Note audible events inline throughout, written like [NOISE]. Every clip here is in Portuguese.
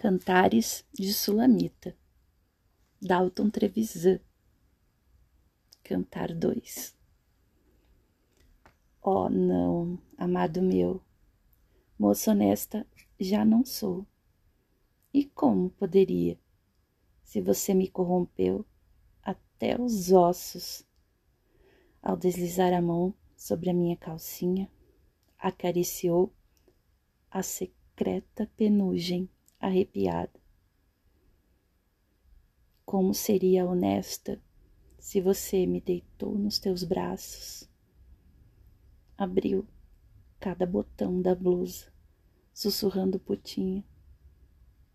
Cantares de Sulamita, Dalton Trevisan. Cantar 2. Oh, não, amado meu, moça honesta já não sou. E como poderia, se você me corrompeu até os ossos? Ao deslizar a mão sobre a minha calcinha, acariciou a secreta penugem arrepiada. Como seria honesta se você me deitou nos teus braços, abriu cada botão da blusa, sussurrando putinha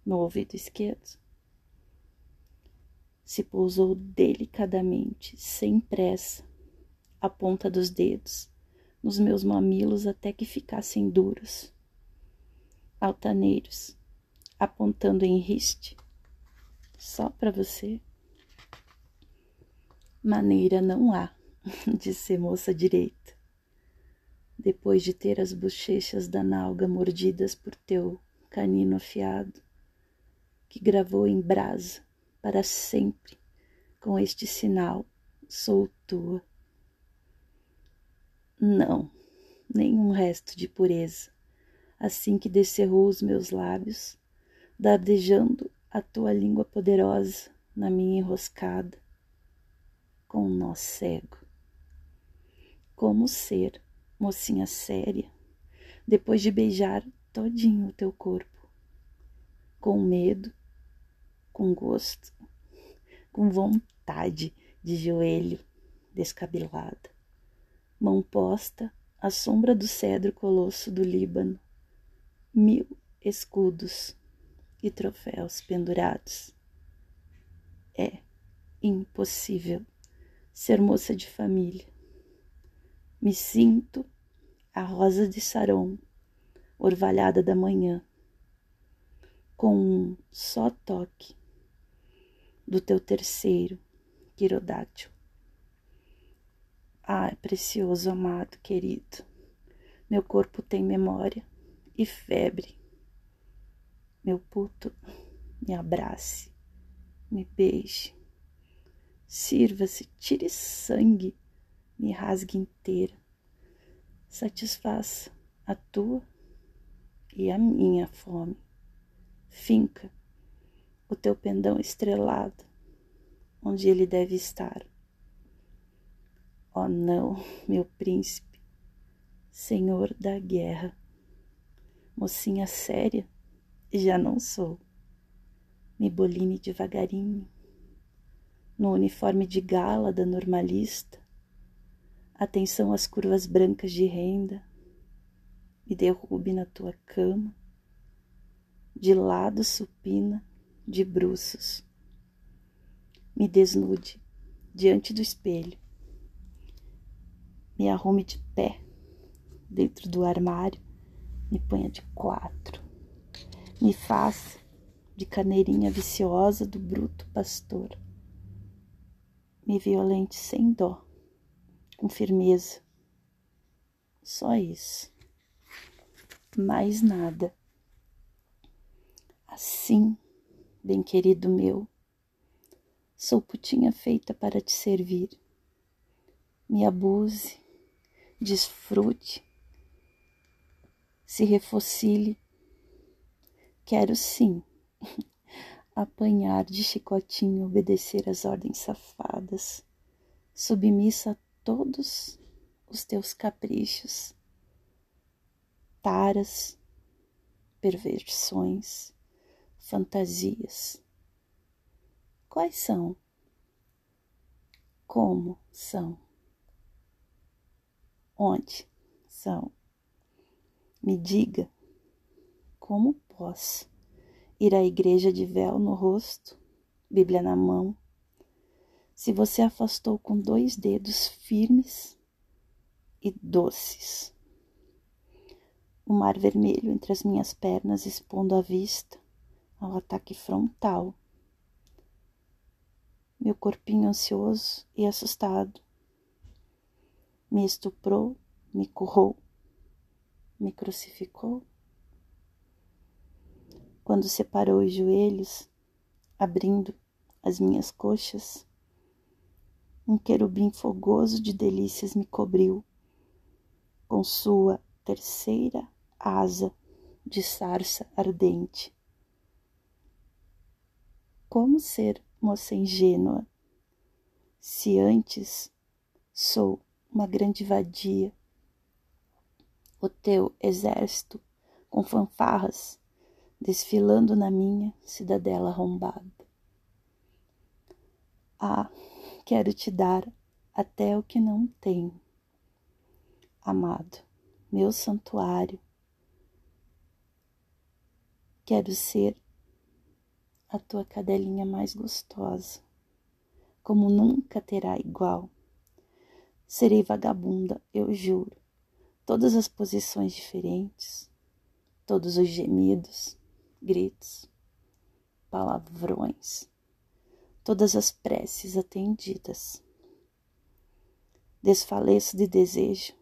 no ouvido esquerdo. Se pousou delicadamente, sem pressa, a ponta dos dedos nos meus mamilos até que ficassem duros, altaneiros, apontando em riste. Só para você. Maneira não há, [LAUGHS] disse moça direita. Depois de ter as bochechas da nalga mordidas por teu canino afiado, que gravou em brasa para sempre com este sinal, sou tua. Não, nenhum resto de pureza, assim que descerrou os meus lábios, dardejando a tua língua poderosa na minha enroscada, com um nó cego. Como ser, mocinha séria, depois de beijar todinho o teu corpo, com medo, com gosto, com vontade de joelho descabelada, mão posta à sombra do cedro colosso do Líbano, mil escudos e troféus pendurados. É impossível ser moça de família. Me sinto a rosa de Saron, orvalhada da manhã, com um só toque do teu terceiro quirodátil. Ah, precioso amado querido, meu corpo tem memória e febre meu puto, me abrace, me beije, sirva-se, tire sangue, me rasgue inteira, satisfaça a tua e a minha fome. Finca o teu pendão estrelado onde ele deve estar. Oh não, meu príncipe, senhor da guerra, mocinha séria, já não sou. Me boline devagarinho, no uniforme de gala da normalista, atenção às curvas brancas de renda, me derrube na tua cama, de lado supina, de bruços, me desnude diante do espelho, me arrume de pé dentro do armário, me ponha de quatro me faz de caneirinha viciosa do bruto pastor. Me violente sem dó, com firmeza. Só isso. Mais nada. Assim, bem querido meu, sou putinha feita para te servir. Me abuse, desfrute, se refocile Quero sim [LAUGHS] apanhar de chicotinho, obedecer às ordens safadas, submissa a todos os teus caprichos, taras, perversões, fantasias. Quais são? Como são? Onde são? Me diga como posso ir à igreja de véu no rosto, Bíblia na mão, se você afastou com dois dedos firmes e doces. O mar vermelho entre as minhas pernas expondo a vista ao ataque frontal. Meu corpinho ansioso e assustado me estuprou, me currou, me crucificou quando separou os joelhos, abrindo as minhas coxas, um querubim fogoso de delícias me cobriu com sua terceira asa de sarça ardente. Como ser moça ingênua, se antes sou uma grande vadia? O teu exército com fanfarras desfilando na minha cidadela arrombada. Ah, quero te dar até o que não tenho. Amado, meu santuário, quero ser a tua cadelinha mais gostosa, como nunca terá igual. Serei vagabunda, eu juro, todas as posições diferentes, todos os gemidos, gritos, palavrões, todas as preces atendidas. Desfaleço de desejo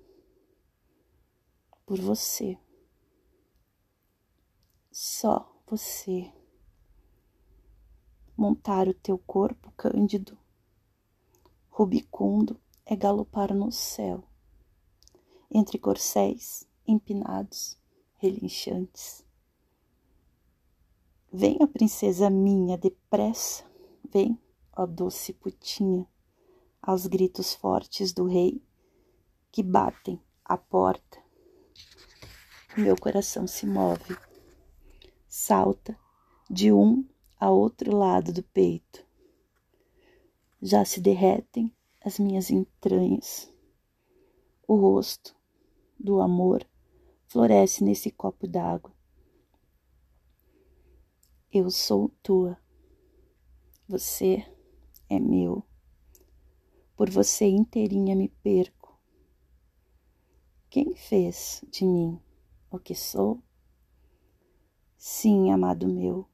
por você, só você. Montar o teu corpo cândido, rubicundo é galopar no céu, entre corcéis empinados, relinchantes. Venha, princesa minha, depressa, vem, ó doce putinha, aos gritos fortes do rei que batem a porta. Meu coração se move, salta de um a outro lado do peito. Já se derretem as minhas entranhas. O rosto do amor floresce nesse copo d'água. Eu sou tua. Você é meu. Por você inteirinha me perco. Quem fez de mim o que sou? Sim, amado meu.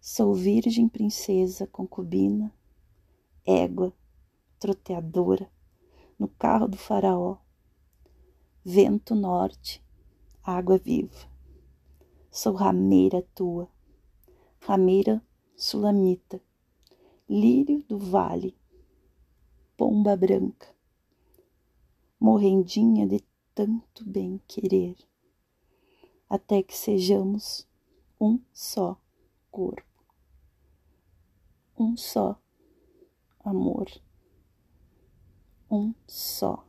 Sou virgem princesa concubina, égua, troteadora, no carro do faraó, vento norte, água viva Sou rameira tua, rameira sulamita, lírio do vale, pomba branca, morrendinha de tanto bem querer, até que sejamos um só corpo, um só amor, um só